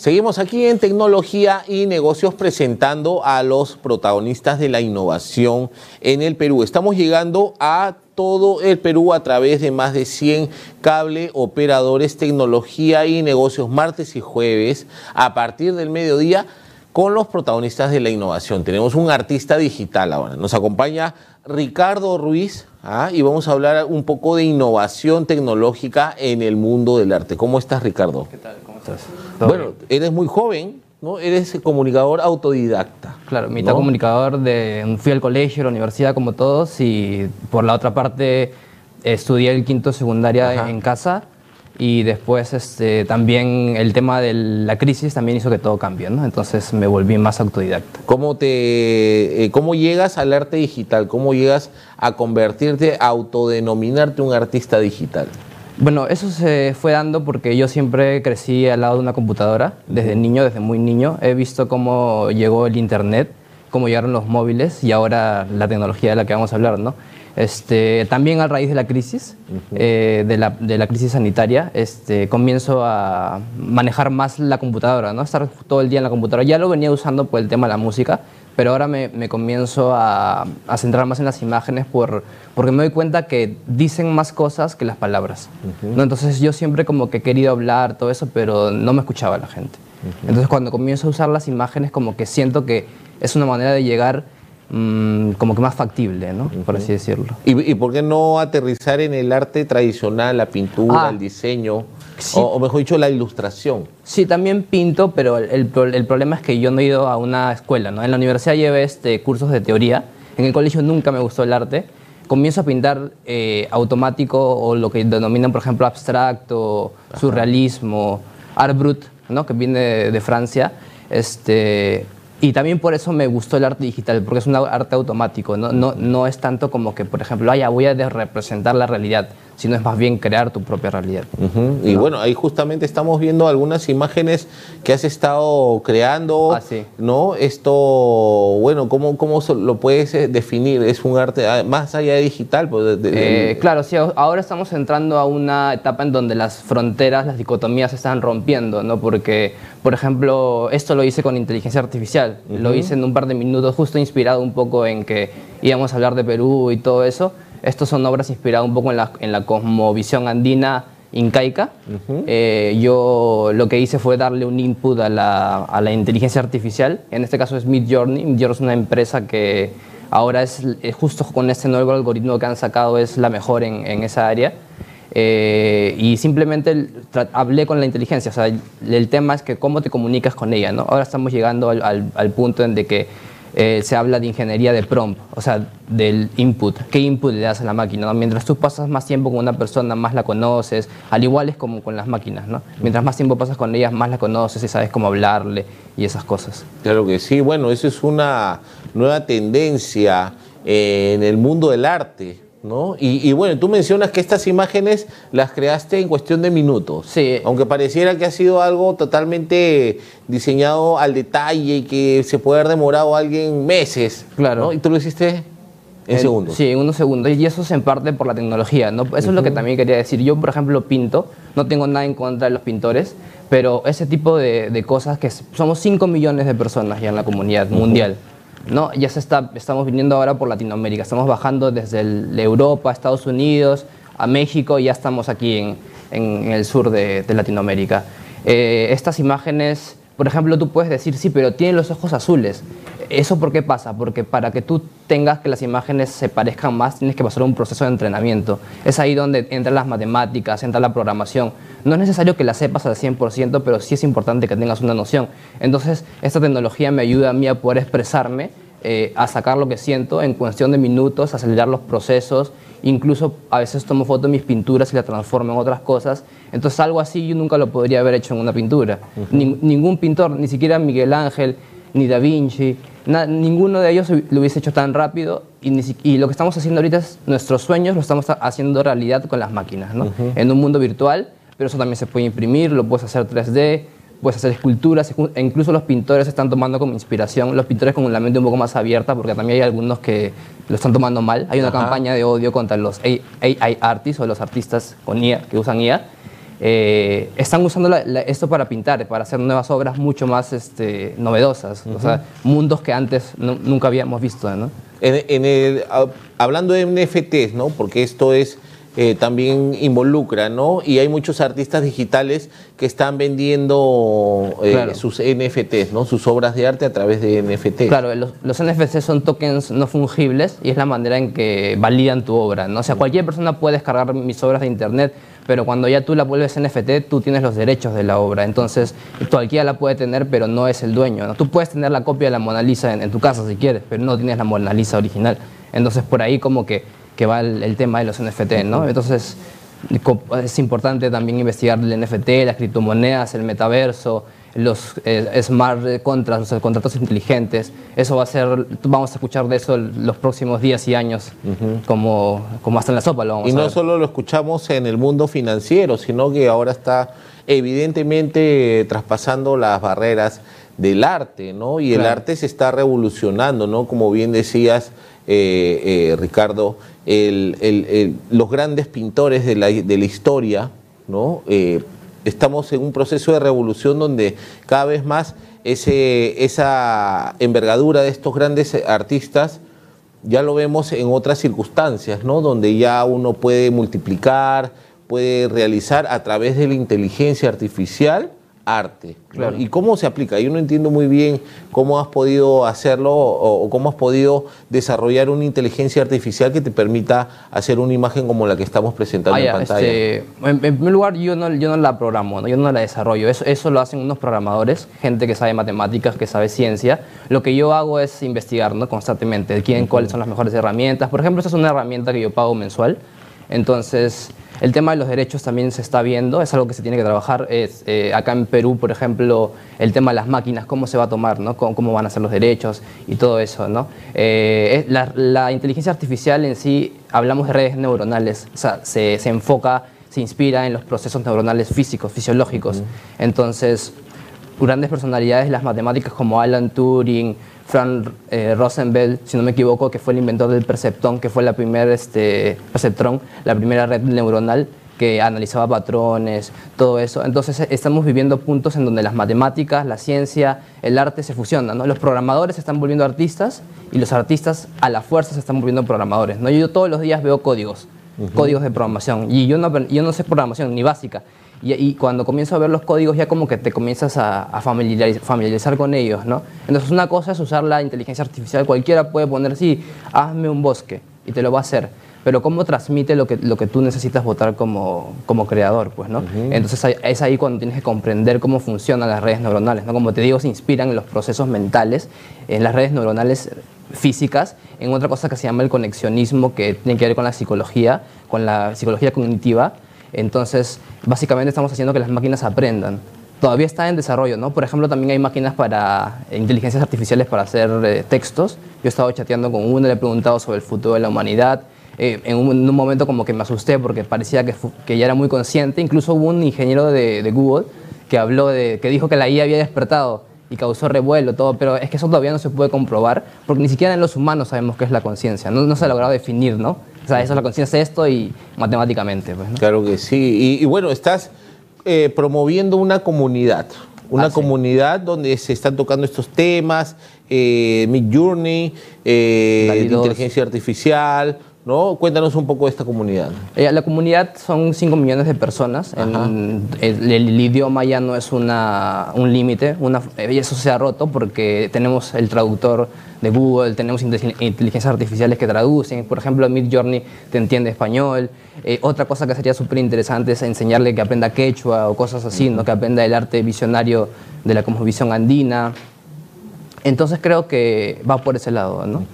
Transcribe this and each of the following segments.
Seguimos aquí en tecnología y negocios presentando a los protagonistas de la innovación en el Perú. Estamos llegando a todo el Perú a través de más de 100 cable operadores, tecnología y negocios martes y jueves a partir del mediodía con los protagonistas de la innovación. Tenemos un artista digital ahora. Nos acompaña Ricardo Ruiz ¿ah? y vamos a hablar un poco de innovación tecnológica en el mundo del arte. ¿Cómo estás, Ricardo? ¿Qué tal? ¿Cómo estás? Bueno, eres muy joven, ¿no? Eres comunicador autodidacta. Claro, mitad comunicador de fui al colegio, a la universidad como todos y por la otra parte estudié el quinto secundaria en casa y después este, también el tema de la crisis también hizo que todo cambie, ¿no? Entonces me volví más autodidacta. ¿Cómo, te, eh, ¿Cómo llegas al arte digital? ¿Cómo llegas a convertirte, a autodenominarte un artista digital? Bueno, eso se fue dando porque yo siempre crecí al lado de una computadora, desde niño, desde muy niño. He visto cómo llegó el Internet, cómo llegaron los móviles y ahora la tecnología de la que vamos a hablar, ¿no? Este, también a raíz de la crisis, eh, de, la, de, la, crisis sanitaria, este, comienzo a manejar más la computadora, ¿no? estar todo el día en la computadora. Ya lo venía usando por el tema de la música, pero ahora me, me comienzo a, a, centrar más en las imágenes por, porque me doy cuenta que dicen más cosas que las palabras. ¿no? Entonces yo siempre como que he querido hablar, todo eso, pero no me escuchaba la gente. Entonces cuando comienzo a usar las imágenes como que siento que es una manera de llegar Mm, como que más factible, ¿no? Por así decirlo. ¿Y, por qué no aterrizar en el arte tradicional, la pintura, ah, el diseño, o, mejor dicho, la ilustración? Sí, también pinto, pero el, problema es que yo no he ido a una escuela, ¿no? En la universidad llevé este, cursos de teoría, en el colegio nunca me gustó el arte. Comienzo a pintar eh, automático o lo que denominan, por ejemplo, abstracto, surrealismo, art brut, ¿no? Que viene de, de Francia. Este, y también por eso me gustó el arte digital, porque es un arte automático, no, no, no es tanto como que, por ejemplo, ah, voy a representar la realidad, sino es más bien crear tu propia realidad. Y bueno, ahí justamente estamos viendo algunas imágenes que has estado creando, ah, sí. ¿no? Esto, bueno, ¿cómo, ¿cómo lo puedes eh, definir? ¿Es un arte ah, más allá de digital? Pues, eh, claro, sí, ahora estamos entrando a una etapa en donde las fronteras, las dicotomías se están rompiendo, ¿no? Porque, por ejemplo, esto lo hice con inteligencia artificial, lo hice en un par de minutos, justo inspirado un poco en que íbamos a hablar de Perú y todo eso. Estos son obras inspiradas un poco en la, en la cosmovisión andina incaica. Eh, yo lo que hice fue darle un input a la, a la, inteligencia artificial. En este caso es Midjourney. Midjourney es una empresa que ahora es, justo con este nuevo algoritmo que han sacado es la mejor en, en esa área. Eh, y simplemente hablé con la inteligencia. O sea, el, tema es que cómo te comunicas con ella. ¿no? Ahora estamos llegando al, al, al punto en de que eh, se habla de ingeniería de prompt, o sea, del input. ¿Qué input le das a la máquina? Mientras tú pasas más tiempo con una persona, más la conoces. Al igual es como con las máquinas, ¿no? Mientras más tiempo pasas con ellas, más la conoces y sabes cómo hablarle y esas cosas. Claro que sí. Bueno, eso es una nueva tendencia eh, en el mundo del arte ¿no? Y, bueno, tú mencionas que estas imágenes las creaste en cuestión de minutos. Sí. Aunque pareciera que ha sido algo totalmente diseñado al detalle y que se puede haber demorado alguien meses. Claro. Y tú lo hiciste en segundos. Sí, en unos segundos. Y eso es en parte por la tecnología. ¿no? Eso es lo que también quería decir. Yo, por ejemplo, pinto. No tengo nada en contra de los pintores. Pero ese tipo de, cosas que somos 5 millones de personas ya en la comunidad mundial. ¿No? Ya se está, estamos viniendo ahora por Latinoamérica, estamos bajando desde Europa, Estados Unidos, a México y ya estamos aquí en, en, el sur de, Latinoamérica. Eh, estas imágenes, por ejemplo, tú puedes decir, sí, pero tienen los ojos azules. ¿Eso por qué pasa? Porque para que tú tengas que las imágenes se parezcan más, tienes que pasar un proceso de entrenamiento. Es ahí donde entran las matemáticas, entra la programación. No es necesario que la sepas al 100%, pero sí es importante que tengas una noción. Entonces, esta tecnología me ayuda a mí a poder expresarme, eh, a sacar lo que siento en cuestión de minutos, acelerar los procesos. Incluso a veces tomo fotos de mis pinturas y las transformo en otras cosas. Entonces, algo así yo nunca lo podría haber hecho en una pintura. ningún pintor, ni siquiera Miguel Ángel, ni Da Vinci, ninguno de ellos lo hubiese hecho tan rápido y, lo que estamos haciendo ahorita es nuestros sueños lo estamos haciendo realidad con las máquinas, ¿no? En un mundo virtual, pero eso también se puede imprimir, lo puedes hacer 3D, puedes hacer esculturas, e incluso los pintores están tomando como inspiración, los pintores con la mente un poco más abierta, porque también hay algunos que lo están tomando mal. Hay una campaña de odio contra los AI artists o los artistas con IA, que usan IA eh, están usando esto para pintar, para hacer nuevas obras mucho más este, novedosas, o sea, mundos que antes nunca habíamos visto. ¿no? En, el, hablando de NFTs, ¿no? porque esto es eh, también involucra, ¿no? Y hay muchos artistas digitales que están vendiendo eh, sus NFTs, ¿no? Sus obras de arte a través de NFTs. Claro, los, los, NFTs son tokens no fungibles y es la manera en que validan tu obra, ¿no? O sea, cualquier persona puede descargar mis obras de internet, pero cuando ya tú la vuelves NFT, tú tienes los derechos de la obra. Entonces, cualquiera la puede tener, pero no es el dueño. ¿no? Tú puedes tener la copia de la Mona Lisa en, tu casa si quieres, pero no tienes la Mona Lisa original. Entonces, por ahí como que que va el, tema de los NFT, ¿no? Entonces es importante también investigar el NFT, las criptomonedas, el metaverso, los eh, smart contracts, los contratos inteligentes. Eso va a ser, vamos a escuchar de eso los próximos días y años, como, como hasta en la sopa lo vamos y no solo lo escuchamos en el mundo financiero, sino que ahora está evidentemente traspasando las barreras del arte, ¿no? Y el arte se está revolucionando, ¿no? Como bien decías, eh, eh, Ricardo, los grandes pintores de la, historia, ¿no? Estamos en un proceso de revolución donde cada vez más esa envergadura de estos grandes artistas ya lo vemos en otras circunstancias, ¿no? donde ya uno puede multiplicar, puede realizar a través de la inteligencia artificial arte. ¿Y cómo se aplica? Yo no entiendo muy bien cómo has podido hacerlo o, cómo has podido desarrollar una inteligencia artificial que te permita hacer una imagen como la que estamos presentando ah, en pantalla. Este, en, primer lugar, yo no, yo no la programo, yo no la desarrollo. Eso, eso lo hacen unos programadores, gente que sabe matemáticas, que sabe ciencia. Lo que yo hago es investigar ¿no? constantemente quién, cuáles son las mejores herramientas. Por ejemplo, esta es una herramienta que yo pago mensual. Entonces, el tema de los derechos también se está viendo, es algo que se tiene que trabajar. Es, eh, acá en Perú, por ejemplo, el tema de las máquinas, cómo se va a tomar, ¿no? cómo, van a ser los derechos y todo eso. ¿no? Eh, la, inteligencia artificial en sí, hablamos de redes neuronales, o sea, se, enfoca, se inspira en los procesos neuronales físicos, fisiológicos. Entonces, grandes personalidades, las matemáticas como Alan Turing, Frank eh, si no me equivoco, que fue el inventor del perceptrón, que fue la primera este, perceptrón, la primera red neuronal que analizaba patrones, todo eso. Entonces estamos viviendo puntos en donde las matemáticas, la ciencia, el arte se fusionan. ¿no? Los programadores se están volviendo artistas y los artistas a la fuerza se están volviendo programadores. ¿no? Yo todos los días veo códigos, códigos de programación y yo no, yo no sé programación ni básica. Y, cuando comienzo a ver los códigos ya como que te comienzas a, familiarizar, con ellos, ¿no? Entonces una cosa es usar la inteligencia artificial, cualquiera puede poner, sí, hazme un bosque y te lo va a hacer, pero cómo transmite lo que, lo que tú necesitas votar como, como creador, pues, ¿no? Entonces es ahí cuando tienes que comprender cómo funcionan las redes neuronales, ¿no? Como te digo, se inspiran en los procesos mentales, en las redes neuronales físicas, en otra cosa que se llama el conexionismo, que tiene que ver con la psicología, con la psicología cognitiva, entonces, básicamente estamos haciendo que las máquinas aprendan. Todavía está en desarrollo, ¿no? Por ejemplo, también hay máquinas para inteligencias artificiales para hacer eh, textos. Yo he estado chateando con uno, le he preguntado sobre el futuro de la humanidad. Eh, en, un, momento como que me asusté porque parecía que, que ya era muy consciente. Incluso hubo un ingeniero de, de Google que habló de, que dijo que la IA había despertado y causó revuelo, todo, pero es que eso todavía no se puede comprobar, porque ni siquiera en los humanos sabemos qué es la conciencia, no, no, se ha logrado definir, ¿no? O sea, eso es la conciencia, esto y matemáticamente. Pues, Claro que sí, y, bueno, estás eh, promoviendo una comunidad, una ah, comunidad donde se están tocando estos temas, eh, Mid Journey, eh, inteligencia artificial, ¿no? Cuéntanos un poco de esta comunidad. Eh, la comunidad son 5 millones de personas. el, idioma ya no es una, un límite. Y eso se ha roto porque tenemos el traductor de Google, tenemos inteligencias artificiales que traducen. Por ejemplo, Mid Journey te entiende español. Eh, otra cosa que sería súper interesante es enseñarle que aprenda quechua o cosas así, ¿no? que aprenda el arte visionario de la cosmovisión andina. Entonces creo que va por ese lado, ¿no?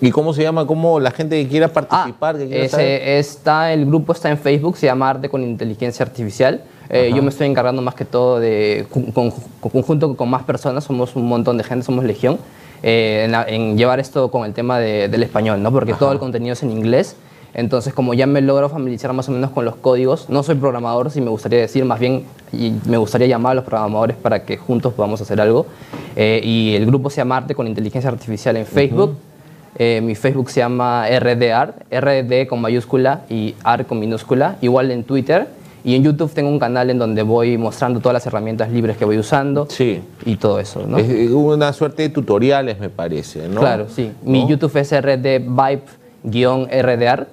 ¿Y cómo se llama? ¿Cómo la gente que quiera participar? Ah, ese, está, el grupo está en Facebook, se llama Arte con Inteligencia Artificial. Eh, yo me estoy encargando más que todo de, con, conjunto con más personas, somos un montón de gente, somos legión, eh, en, llevar esto con el tema del español, ¿no? porque todo el contenido es en inglés. Entonces, como ya me logro familiarizar más o menos con los códigos, no soy programador, si me gustaría decir, más bien y me gustaría llamar a los programadores para que juntos podamos hacer algo. Eh, y el grupo se llama Arte con Inteligencia Artificial en Facebook. Eh, mi Facebook se llama RDArt, RD con mayúscula y AR con minúscula, igual en Twitter. Y en YouTube tengo un canal en donde voy mostrando todas las herramientas libres que voy usando Sí. y todo eso, ¿no? Es una suerte de tutoriales, me parece, ¿no? Claro, sí. Mi ¿No? YouTube es rdvibe-rdr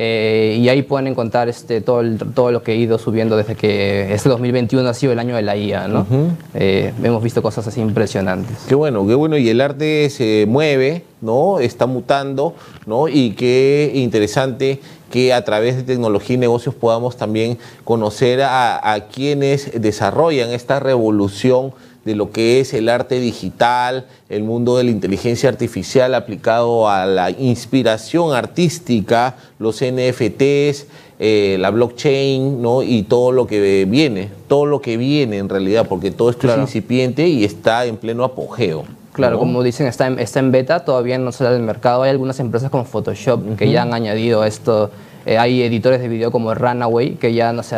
eh, y ahí pueden encontrar este, todo, el- todo lo que he ido subiendo desde que este 2021 ha sido el año de la IA, ¿no? Eh, hemos visto cosas así impresionantes. Qué bueno, qué bueno. Y el arte se mueve, ¿no? Está mutando, ¿no? Y qué interesante que a través de tecnología y negocios podamos también conocer a, a quienes desarrollan esta revolución de lo que es el arte digital, el mundo de la inteligencia artificial aplicado a la inspiración artística, los NFTs, eh, la blockchain, ¿no? Y todo lo que viene, todo lo que viene en realidad, porque todo esto Claro. es incipiente y está en pleno apogeo. Claro, ¿no? como dicen, está en, está en beta, todavía no sale al mercado. Hay algunas empresas como Photoshop que ya han añadido esto. Eh, hay editores de video como Runaway que ya, no sé,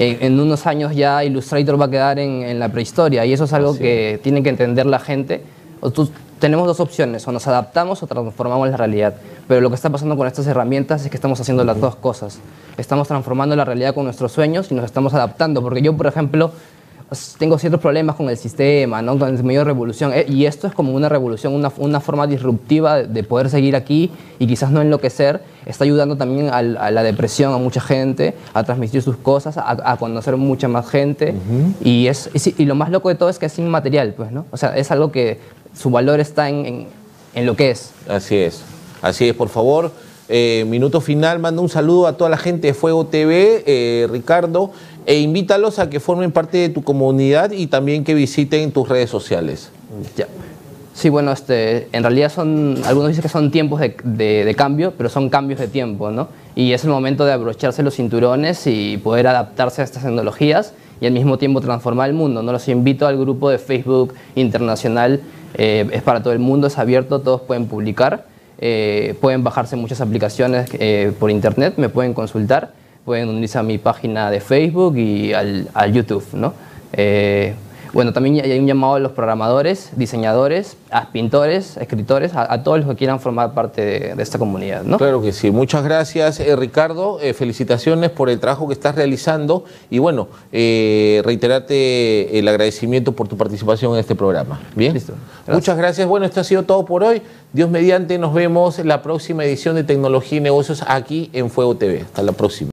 en, en unos años ya Illustrator va a quedar en, en la prehistoria y eso es algo que tiene que entender la gente. O tú- tenemos dos opciones, o nos adaptamos o transformamos la realidad. Pero lo que está pasando con estas herramientas es que estamos haciendo las dos cosas. Estamos transformando la realidad con nuestros sueños y nos estamos adaptando. Porque yo, por ejemplo, tengo ciertos problemas con el sistema, ¿no? con el medio de revolución. eh, y esto es como una revolución, una, una forma disruptiva de, de poder seguir aquí y quizás no enloquecer. Está ayudando también a, la depresión a mucha gente, a transmitir sus cosas, a, a conocer mucha más gente. y, es, y y lo más loco de todo es que es inmaterial, pues, ¿no? O sea, es algo que su valor está en, en- en lo que es. Así es, así es, por favor. Eh, minuto final, manda un saludo a toda la gente de Fuego TV, eh, Ricardo, e invítalos a que formen parte de tu comunidad y también que visiten tus redes sociales. Sí, bueno, este, en realidad son, algunos dicen que son tiempos de cambio, pero son cambios de tiempo, ¿no? Y es el momento de abrocharse los cinturones y poder adaptarse a estas tecnologías y al mismo tiempo transformar el mundo, ¿no? Los invito al grupo de Facebook internacional, eh, es para todo el mundo, es abierto, todos pueden publicar, eh, pueden bajarse muchas aplicaciones eh, por internet, me pueden consultar, pueden unirse a mi página de Facebook y al, al YouTube, ¿no? Bueno, también hay un llamado a los programadores, diseñadores, a pintores, escritores, a, a todos los que quieran formar parte de, de esta comunidad, ¿no? Claro que sí. Muchas gracias, eh, Ricardo. Eh, felicitaciones por el trabajo que estás realizando y bueno, eh, reiterarte el agradecimiento por tu participación en este programa. Bien. Listo. Gracias. Muchas gracias. Bueno, esto ha sido todo por hoy. Dios mediante, nos vemos en la próxima edición de Tecnología y Negocios aquí en Fuego TV. Hasta la próxima.